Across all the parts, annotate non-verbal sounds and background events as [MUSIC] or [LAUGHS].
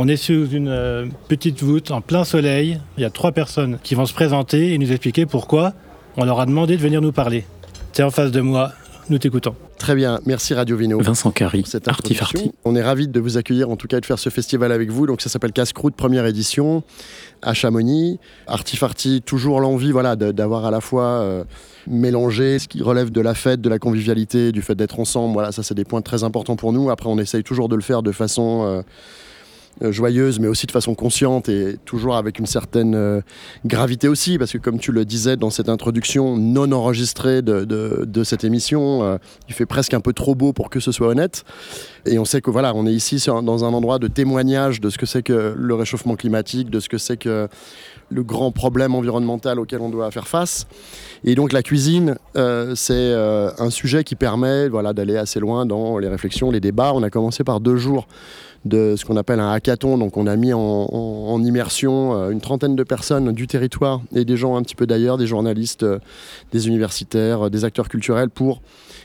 On est sous une euh, petite voûte en plein soleil. Il y a trois personnes qui vont se présenter et nous expliquer pourquoi on leur a demandé de venir nous parler. Tu es en face de moi, nous t'écoutons. Très bien, merci Radio Vino. Vincent Carry, Artifarti. On est ravis de vous accueillir, en tout cas, et de faire ce festival avec vous. Donc ça s'appelle Casse-Croûte, première édition, à Chamonix. Artifarti, toujours l'envie voilà, d'avoir à la fois euh, mélangé ce qui relève de la fête, de la convivialité, du fait d'être ensemble. Voilà, ça c'est des points très importants pour nous. Après, on essaye toujours de le faire de façon... Euh, joyeuse, mais aussi de façon consciente et toujours avec une certaine euh, gravité aussi, parce que comme tu le disais dans cette introduction non enregistrée de, de, cette émission, euh, il fait presque un peu trop beau pour que ce soit honnête. Et on sait que voilà, on est ici dans un endroit de témoignage de ce que c'est que le réchauffement climatique, de ce que c'est que le grand problème environnemental auquel on doit faire face. Et donc la cuisine, c'est un sujet qui permet voilà, d'aller assez loin dans les réflexions, les débats. On a commencé par deux jours de ce qu'on appelle un hackathon. Donc on a mis en, immersion euh, une trentaine de personnes du territoire et des gens un petit peu d'ailleurs, des journalistes, euh, des universitaires, euh, des acteurs culturels pour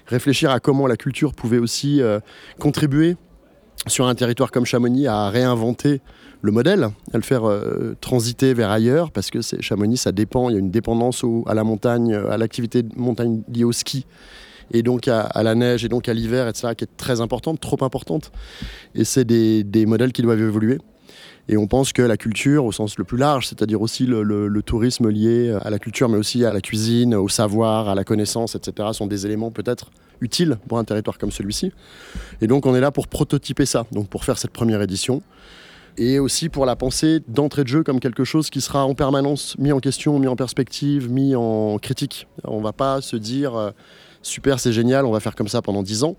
réfléchir à comment la culture pouvait aussi contribuer sur un territoire comme Chamonix à réinventer le modèle, à le faire transiter vers ailleurs, parce que Chamonix, ça dépend, il y a une dépendance à la montagne, à l'activité de montagne liée au ski et donc à, la neige et donc à l'hiver, etc., qui est très importante, trop importante. Et c'est des, modèles qui doivent évoluer. Et on pense que la culture, au sens le plus large, c'est-à-dire aussi le, tourisme lié à la culture, mais aussi à la cuisine, au savoir, à la connaissance, etc., sont des éléments peut-être utiles pour un territoire comme celui-ci. Et donc on est là pour prototyper ça, donc pour faire cette première édition. Et aussi pour la penser d'entrée de jeu comme quelque chose qui sera en permanence mis en question, mis en perspective, mis en critique. On ne va pas se dire euh, super, c'est génial, on va faire comme ça pendant 10 ans.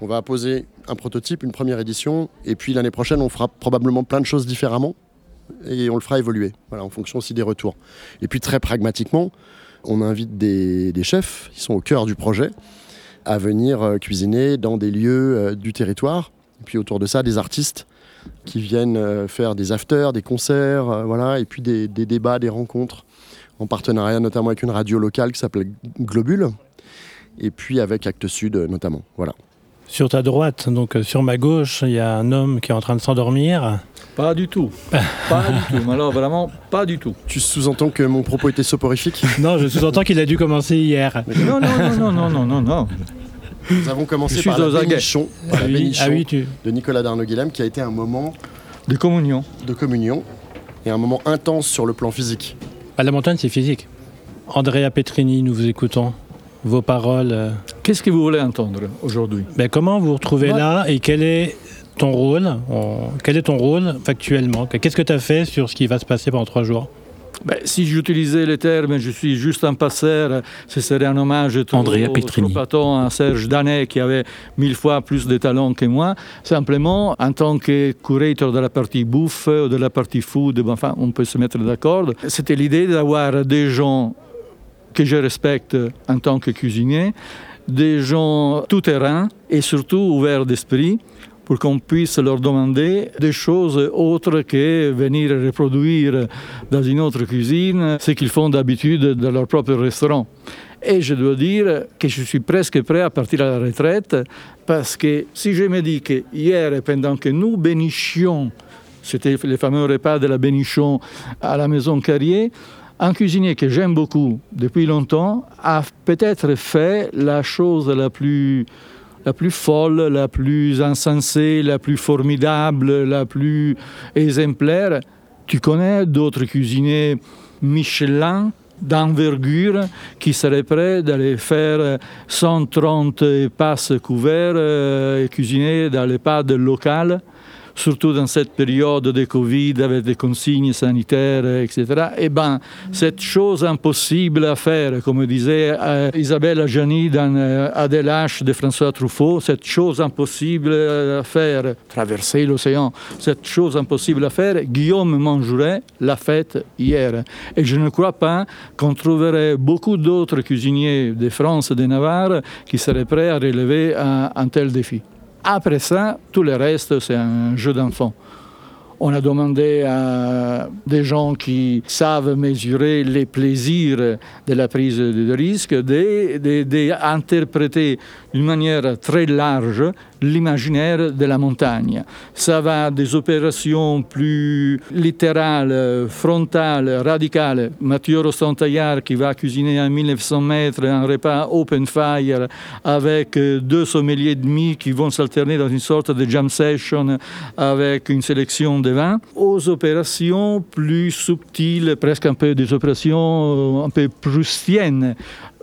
On va poser un prototype, une première édition, et puis l'année prochaine, on fera probablement plein de choses différemment, et on le fera évoluer, voilà, en fonction aussi des retours. Et puis très pragmatiquement, on invite des, chefs, qui sont au cœur du projet, à venir euh, cuisiner dans des lieux euh, du territoire, et puis autour de ça, des artistes qui viennent euh, faire des afters, des concerts, voilà, et puis des, des débats, des rencontres, en partenariat notamment avec une radio locale qui s'appelle Globule, et puis avec Actes Sud notamment. Voilà. Sur ta droite, donc euh, sur ma gauche, il y a un homme qui est en train de s'endormir. Pas du tout. pas du tout. Alors vraiment, pas du tout. Tu sous-entends que mon propos était soporifique? Non, je sous-entends qu'il a dû commencer hier. Non, non, non, non, non, non, non. Nous avons commencé par la bénichon, ah oui, de Nicolas Darnaud-Guilhem, qui a été un moment... De communion. De communion, et un moment intense sur le plan physique. À la montagne, c'est physique. Andrea Petrini, nous vous écoutons vos paroles. Euh. Qu'est-ce que vous voulez entendre aujourd'hui? ben, Comment vous vous retrouvez là et quel est ton rôle Quel est ton rôle factuellement? Qu'est-ce que tu as fait sur ce qui va se passer pendant trois jours? Ben, si j'utilisais les termes, je suis juste un passeur, ce serait un hommage trop, Andrea Petrini. à Serge Danet qui avait mille fois plus de talent que moi. Simplement, en tant que curateur de la partie bouffe ou de la partie food, ben, enfin, on peut se mettre d'accord. C'était l'idée d'avoir des gens que je respecte en tant que cuisinier, des gens tout-terrain et surtout ouverts d'esprit pour qu'on puisse leur demander des choses autres que venir reproduire dans une autre cuisine ce qu'ils font d'habitude dans leur propre restaurant. Et je dois dire que je suis presque prêt à partir à la retraite parce que si je me dis que hier, pendant que nous bénissions, c'était le fameux repas de la bénichon à la maison Carrier, un cuisinier que j'aime beaucoup depuis longtemps a peut-être fait la chose la plus, la plus folle, la plus insensée, la plus formidable, la plus exemplaire. Tu connais d'autres cuisiniers Michelin d'envergure qui seraient prêts d'aller faire 130 passes couverts euh, et cuisiner dans les pads locales surtout dans cette période de Covid avec des consignes sanitaires, etc. Eh bien, cette chose impossible à faire, comme disait euh, Isabelle Ajani dans euh, de François Truffaut, cette chose impossible à faire, traverser l'océan, cette chose impossible à faire, Guillaume Manjouret l'a faite hier. Et je ne crois pas qu'on trouverait beaucoup d'autres cuisiniers de France et de Navarre qui seraient prêts à relever un tel défi. Après ça, tout le reste, c'est un jeu d'enfant. On a demandé à des gens qui savent mesurer les plaisirs de la prise de risque d'interpréter d'une manière très large l'imaginaire de la montagne. Ça va des opérations plus littérales, frontales, radicales. Mathieu Rostantaillard qui va cuisiner à 1900 mètres un repas open fire avec deux sommeliers demi qui vont s'alterner dans une sorte de jam session avec une sélection de vins, aux opérations plus subtiles, presque un peu des opérations euh, un peu proustiennes,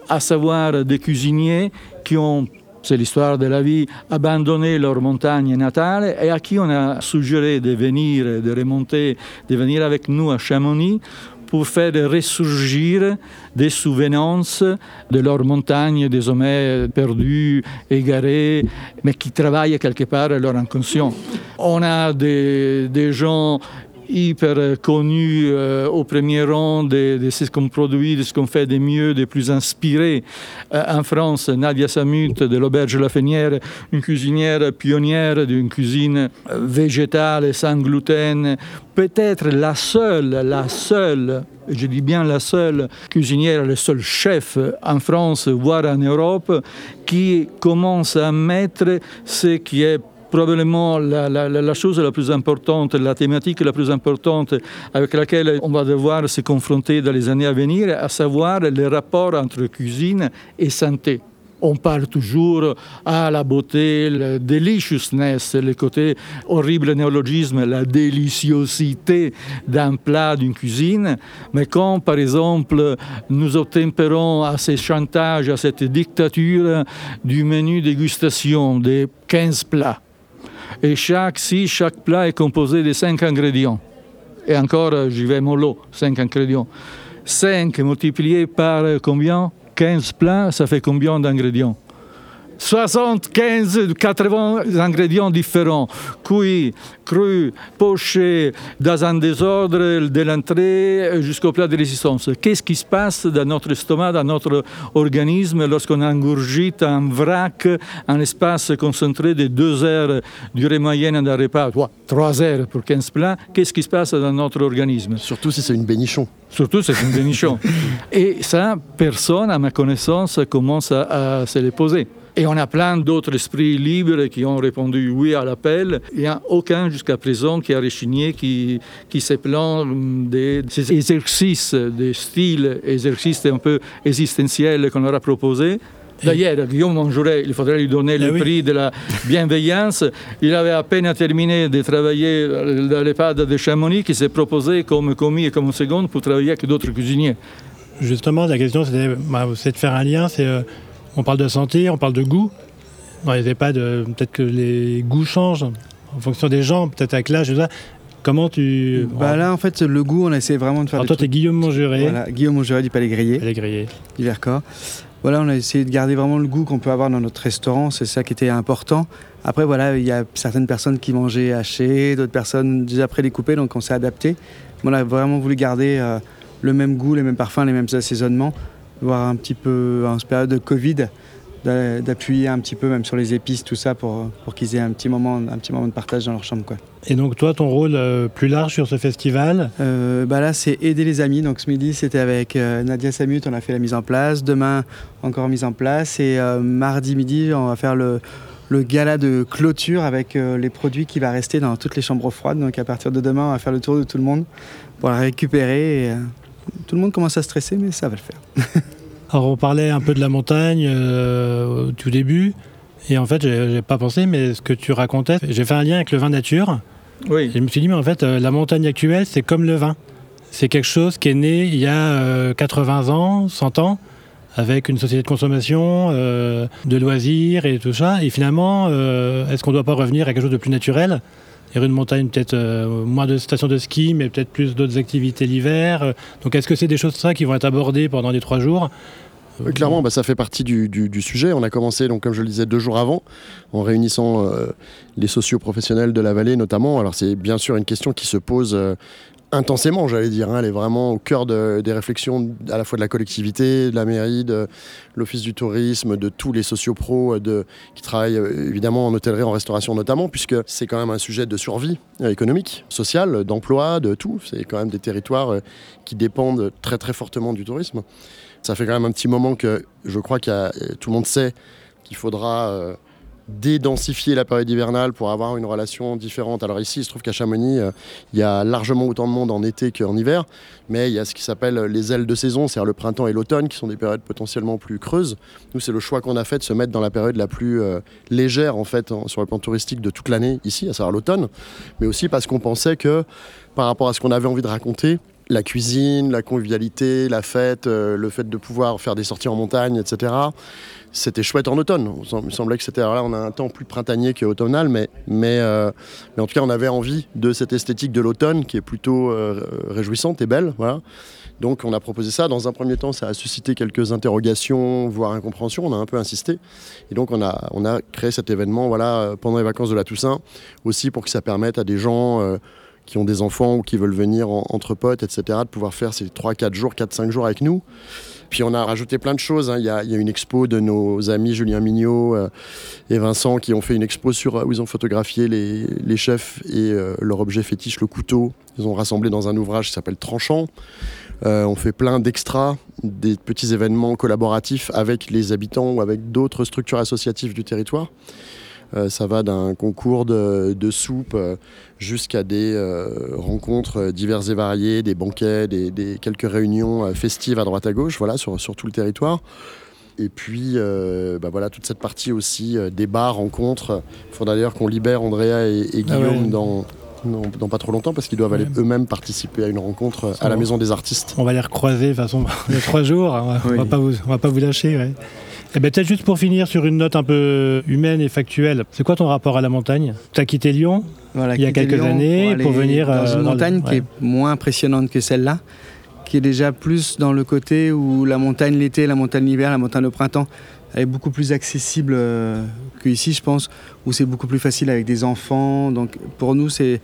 à savoir des cuisiniers qui ont c'est l'histoire de la vie, abandonné leur montagne natale et à qui on a suggéré de venir, de remonter, de venir avec nous à Chamonix pour faire ressurgir des souvenances de leur montagne désormais perdues, égarées, mais qui travaillent quelque part leur inconscient. On a des gens hyper connu euh, au premier rang de, ce qu'on produit, de ce qu'on fait de mieux, de plus inspiré. Euh, en France, Nadia Samut de l'Auberge La Fenière, une cuisinière pionnière d'une cuisine euh, végétale sans gluten, peut-être la seule, la seule, je dis bien la seule cuisinière, le seul chef en France, voire en Europe, qui commence à mettre ce qui est probablement la, chose la plus importante, la thématique la plus importante avec laquelle on va devoir se confronter dans les années à venir, à savoir les rapports entre cuisine et santé. On parle toujours à la beauté, le deliciousness, le côté horrible néologisme, la déliciosité d'un plat, d'une cuisine. Mais quand, par exemple, nous obtempérons à ces chantages, à cette dictature du menu dégustation des 15 plats, et chaque, si chaque plat est composé de 5 ingrédients, et encore j'y vais mollo, 5 ingrédients, 5 multiplié par combien? 15 plats, ça fait combien d'ingrédients? 75, 80 ingrédients différents, cuits, crus, pochés, dans un désordre de l'entrée jusqu'au plat de résistance. Qu'est-ce qui se passe dans notre estomac, dans notre organisme lorsqu'on ingurgite un vrac, un espace concentré de 2 heures durée moyenne d'un repas, 3 heures pour 15 plats, qu'est-ce qui se passe dans notre organisme? Surtout si c'est une bénichon. Surtout si c'est une bénichon. [LAUGHS] Et ça, personne, à ma connaissance, commence à, à se les poser. Et on a plein d'autres esprits libres qui ont répondu oui à l'appel. Il n'y a aucun jusqu'à présent qui a rechigné, qui, qui s'est plaint des, des, exercices, des styles, exercices un peu existentiels qu'on leur a proposés. D'ailleurs, Guillaume Monjouret, il faudrait lui donner le oui. prix de la bienveillance. Il avait à peine terminé de travailler dans l'EHPAD de Chamonix, qui s'est proposé comme commis et comme seconde pour travailler avec d'autres cuisiniers. Justement, la question, c'est bah, de faire un lien. C'est euh, on parle de santé, on parle de goût. Dans les EHPAD, peut-être que les goûts changent en fonction des gens, peut-être avec l'âge, ça. Comment tu. Bah là, en fait, le goût, on essaie vraiment de faire. Alors, toi, tu es Guillaume Monjuret. Voilà, Guillaume Monjuret du Palais Grillé. Palais Grillé. Du Vercors. Voilà, on a essayé de garder vraiment le goût qu'on peut avoir dans notre restaurant, c'est ça qui était important. Après, voilà, il y a certaines personnes qui mangeaient haché, d'autres personnes déjà prédécoupées, donc on s'est adapté. On a vraiment voulu garder euh, le même goût, les mêmes parfums, les mêmes assaisonnements, voire un petit peu en période de Covid, d'appuyer un petit peu même sur les épices, tout ça, pour, pour qu'ils aient un petit, moment, un petit moment de partage dans leur chambre. Quoi. Et donc toi, ton rôle euh, plus large sur ce festival? Euh, bah Là, c'est aider les amis. Donc ce midi, c'était avec euh, Nadia Samut, on a fait la mise en place. Demain, encore mise en place. Et mardi midi, on va faire le, le gala de clôture avec les produits qui va rester dans toutes les chambres froides. Donc à partir de demain, on va faire le tour de tout le monde pour la récupérer. Et, tout le monde commence à stresser, mais ça va le faire. [LAUGHS] Alors on parlait un peu de la montagne euh, au tout début. Et en fait, j'ai pas pensé, mais ce que tu racontais, j'ai fait un lien avec le vin nature. Oui. Et je me suis dit, mais en fait, euh, la montagne actuelle, c'est comme le vin. C'est quelque chose qui est né il y a euh, 80 ans, 100 ans, avec une société de consommation, euh, de loisirs et tout ça. Et finalement, euh, est-ce qu'on ne doit pas revenir à quelque chose de plus naturel? Y aurait une montagne, peut-être euh, moins de stations de ski, mais peut-être plus d'autres activités l'hiver. Donc est-ce que c'est des choses ça qui vont être abordées pendant les trois jours? Euh, Clairement, bah, ça fait partie du, sujet. On a commencé, donc, comme je le disais, deux jours avant, en réunissant euh, les socioprofessionnels de la vallée notamment. Alors c'est bien sûr une question qui se pose euh, intensément, j'allais dire. hein. Elle est vraiment au cœur de- des réflexions à la fois de la collectivité, de la mairie, de l'office du tourisme, de tous les sociopros euh, qui travaillent euh, évidemment en hôtellerie, en restauration notamment, puisque c'est quand même un sujet de survie euh, économique, sociale, d'emploi, de tout. C'est quand même des territoires qui dépendent très très fortement du tourisme. Ça fait quand même un petit moment que je crois que tout le monde sait qu'il faudra dédensifier la période hivernale pour avoir une relation différente. Alors ici, il se trouve qu'à Chamonix, euh, il y a largement autant de monde en été qu'en hiver, mais il y a ce qui s'appelle les ailes de saison, c'est-à-dire le printemps et l'automne, qui sont des périodes potentiellement plus creuses. Nous, c'est le choix qu'on a fait de se mettre dans la période la plus euh, légère, en fait, sur le plan touristique de toute l'année ici, à savoir l'automne, mais aussi parce qu'on pensait que, par rapport à ce qu'on avait envie de raconter, la cuisine, la convivialité, la fête, euh, le fait de pouvoir faire des sorties en montagne, etc. C'était chouette en automne. Il me semblait que c'était. on a un temps plus printanier qu'automnal, mais, mais, euh, mais en tout cas, on avait envie de cette esthétique de l'automne qui est plutôt euh, réjouissante et belle. Voilà. Donc, on a proposé ça. Dans un premier temps, ça a suscité quelques interrogations, voire incompréhensions. On a un peu insisté. Et donc, on a, on a créé cet événement voilà, pendant les vacances de la Toussaint, aussi pour que ça permette à des gens qui ont des enfants ou qui veulent venir entre potes, etc., de pouvoir faire ces 3-4 jours, 4-5 jours avec nous. Puis on a rajouté plein de choses. Hein. Il, y a, une expo de nos amis Julien Mignot euh, et Vincent qui ont fait une expo sur, où ils ont photographié les, chefs et euh, leur objet fétiche, le couteau. Ils ont rassemblé dans un ouvrage qui s'appelle Tranchant. Euh, on fait plein d'extras, des petits événements collaboratifs avec les habitants ou avec d'autres structures associatives du territoire. Euh, ça va d'un concours de, soupe euh, jusqu'à des euh, rencontres diverses et variées, des banquets, des, quelques réunions festives à droite à gauche, voilà, sur, tout le territoire. Et puis, bah voilà, toute cette partie aussi débats, rencontres. Il faudra d'ailleurs qu'on libère Andrea et, ah Guillaume dans, dans, pas trop longtemps parce qu'ils doivent aller eux-mêmes participer à une rencontre à la Maison des Artistes. On va les recroiser de toute façon [LAUGHS] les trois jours. On va, va, pas vous, on va pas vous lâcher. Et eh ben, peut-être juste pour finir sur une note un peu humaine et factuelle, c'est quoi ton rapport à la montagne? Tu as quitté Lyon il y a quelques années pour, venir dans une euh, montagne qui est moins impressionnante que celle-là, qui est déjà plus dans le côté où la montagne l'été, la montagne l'hiver, la montagne au printemps, elle est beaucoup plus accessible euh, qu'ici, je pense, où c'est beaucoup plus facile avec des enfants. Donc pour nous, c'est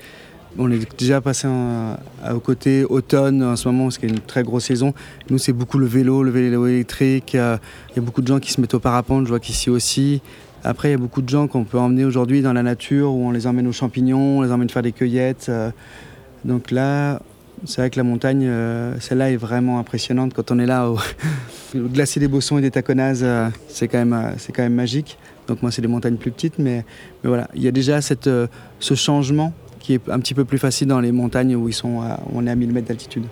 on est déjà passé au côté automne en ce moment, qu'il y a une très grosse saison. Nous, c'est beaucoup le vélo, le vélo électrique. Il y a beaucoup de gens qui se mettent au parapente, je vois qu'ici aussi. Après, il y a beaucoup de gens qu'on peut emmener aujourd'hui dans la nature, où on les emmène aux champignons, on les emmène faire des cueillettes. Euh. Donc là, c'est vrai que la montagne, euh, celle-là est vraiment impressionnante. Quand on est là, au, [LAUGHS] glacier des Bossons et des Taconazes, euh, c'est quand, même, quand même magique. Donc moi, c'est des montagnes plus petites, mais, mais voilà, il y a déjà cette, ce changement qui est un petit peu plus facile dans les montagnes où ils sont on est à 1000 mètres d'altitude.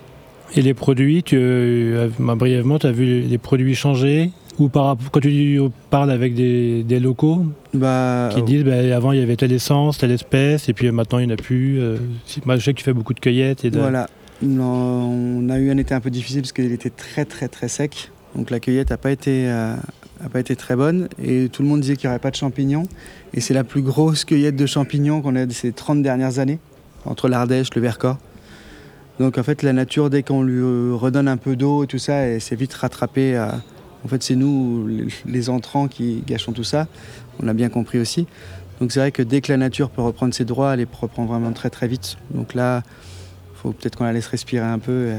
Et les produits, tu, euh, bah, brièvement, tu as vu les produits changer ou par, quand tu parles avec des, locaux bah, qui disent bah, avant il y avait telle essence, telle espèce, et puis maintenant il n'y en a plus. Euh, je sais que tu fais beaucoup de cueillettes. Et Voilà. on a eu un été un peu difficile parce qu'il était très très très sec. Donc la cueillette n'a pas, été, euh, pas été très bonne et tout le monde disait qu'il n'y aurait pas de champignons. Et c'est la plus grosse cueillette de champignons qu'on a eu ces 30 dernières années, entre l'Ardèche, le Vercors. Donc en fait la nature, dès qu'on lui euh, redonne un peu d'eau et tout ça, elle s'est vite rattrapée. En fait c'est nous, les entrants, qui gâchons tout ça. On l'a bien compris aussi. Donc c'est vrai que dès que la nature peut reprendre ses droits, elle les reprend vraiment très très vite. Donc là, il faut peut-être qu'on la laisse respirer un peu.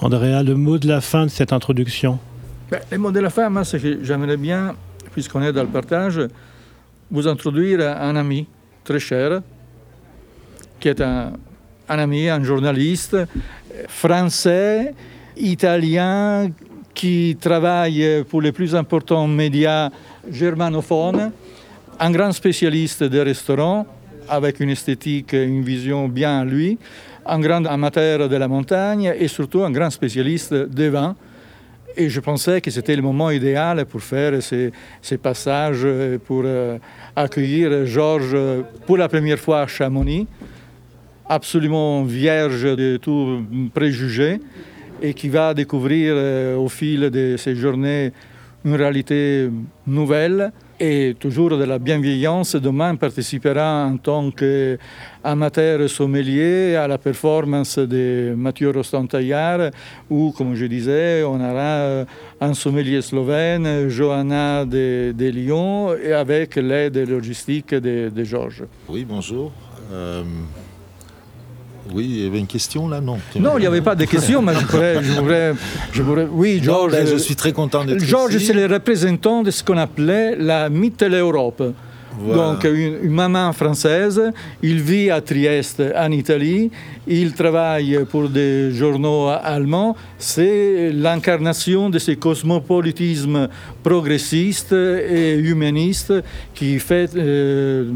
Andrea, le mot de la fin de cette introduction ben, le mot de la fin, moi, c'est que j'aimerais bien, puisqu'on est dans le partage, vous introduire un ami très cher, qui est un, ami, un journaliste français, italien, qui travaille pour les plus importants médias germanophones, un grand spécialiste des restaurants, avec une esthétique, une vision bien à lui, un grand amateur de la montagne et surtout un grand spécialiste des vins et je pensais que c'était le moment idéal pour faire ces, passages, pour euh, accueillir Georges pour la première fois à Chamonix, absolument vierge de tout préjugé, et qui va découvrir euh, au fil de ces journées une réalité nouvelle et toujours de la bienveillance. Demain participera en tant qu'amateur sommelier à la performance de Mathieu Rostand-Taillard où, comme je disais, on aura un sommelier slovène, Johanna de, Lyon, et avec l'aide logistique de, de Georges. Oui, bonjour. Euh, oui, il y avait une question là, non? Non, il n'y avait pas de question, mais je voudrais, je voudrais, oui, Georges. Ben, je suis très content d'être Georges, c'est le représentant de ce qu'on appelait la Mitteleurope. Donc une, une, maman française, il vit à Trieste en Italie, il travaille pour des journaux allemands, c'est l'incarnation de ce cosmopolitisme progressiste et humaniste qui fait euh,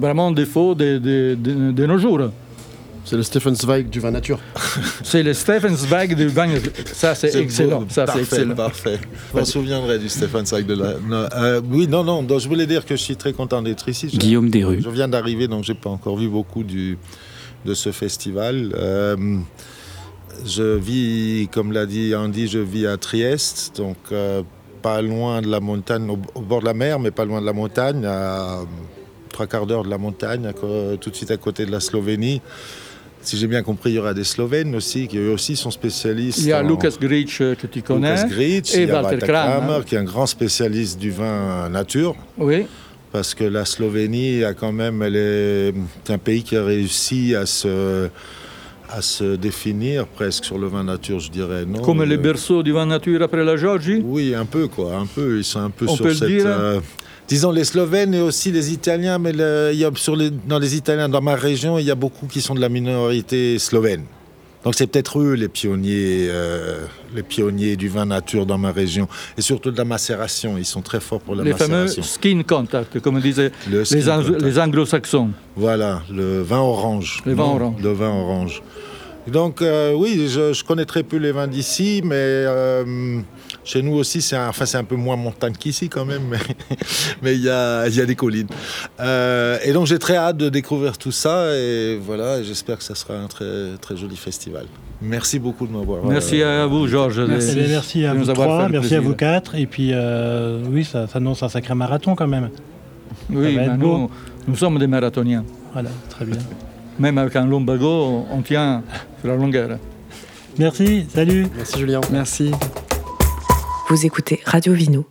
vraiment défaut de, de, de, de nos jours. C'est le Stephen Zweig du vin nature. [LAUGHS] c'est le Stephen Zweig du vin Ça, c'est excellent. Beau. Ça, parfait, excellent. parfait. Je me souviendrai du Stephen Zweig de la. Non, euh, oui, non, non. Donc, je voulais dire que je suis très content d'être ici. Je, Guillaume Desrues. Je viens d'arriver, donc j'ai pas encore vu beaucoup du, de ce festival. Euh, je vis, comme l'a dit Andy, je vis à Trieste, donc euh, pas loin de la montagne, au, au, bord de la mer, mais pas loin de la montagne, à trois quarts d'heure de la montagne, à, tout de suite à côté de la Slovénie si j'ai bien compris, il y aura des Slovènes aussi, qui eux aussi sont spécialistes. Il y a en... Lucas Gritsch que tu connais. Lucas Gritsch, et il y a Walter Kramer, qui est un grand spécialiste du vin nature. Oui. Parce que la Slovénie, a quand même, elle est un pays qui a réussi à se, à se définir presque sur le vin nature, je dirais. Non? Comme le berceau du vin nature après la Géorgie Oui, un peu, quoi. Un peu. Ils sont un peu On sur peut le cette. dire euh, disons les Slovènes et aussi les Italiens, mais le, il y a sur les, dans les Italiens, dans ma région, il y a beaucoup qui sont de la minorité slovène. Donc c'est peut-être eux les pionniers, euh, les pionniers du vin nature dans ma région et surtout de la macération. Ils sont très forts pour la les macération. fameux skin contact, comme disaient Le les, ang- contact. les anglo-saxons. Voilà, le vin orange. Le vin orange. Le vin orange. Donc euh, oui, je, je, connais très peu les vins d'ici, mais euh, chez nous aussi, c'est un, enfin, un peu moins montagne qu'ici quand même, mais [LAUGHS] il y a, y a des collines. Euh, et donc j'ai très hâte de découvrir tout ça, et voilà, j'espère que ça sera un très, très joli festival. Merci beaucoup de m'avoir. Merci à vous, Georges. Merci, à vous nous avoir trois, merci à vous quatre. Et puis, euh, oui, ça, annonce un sacré marathon quand même. Oui, ben nous sommes des marathoniens. Voilà, très bien. [LAUGHS] Même avec un lumbago, on tient sur la longueur. Merci, salut. Merci Julien. Merci. Vous écoutez Radio Vino,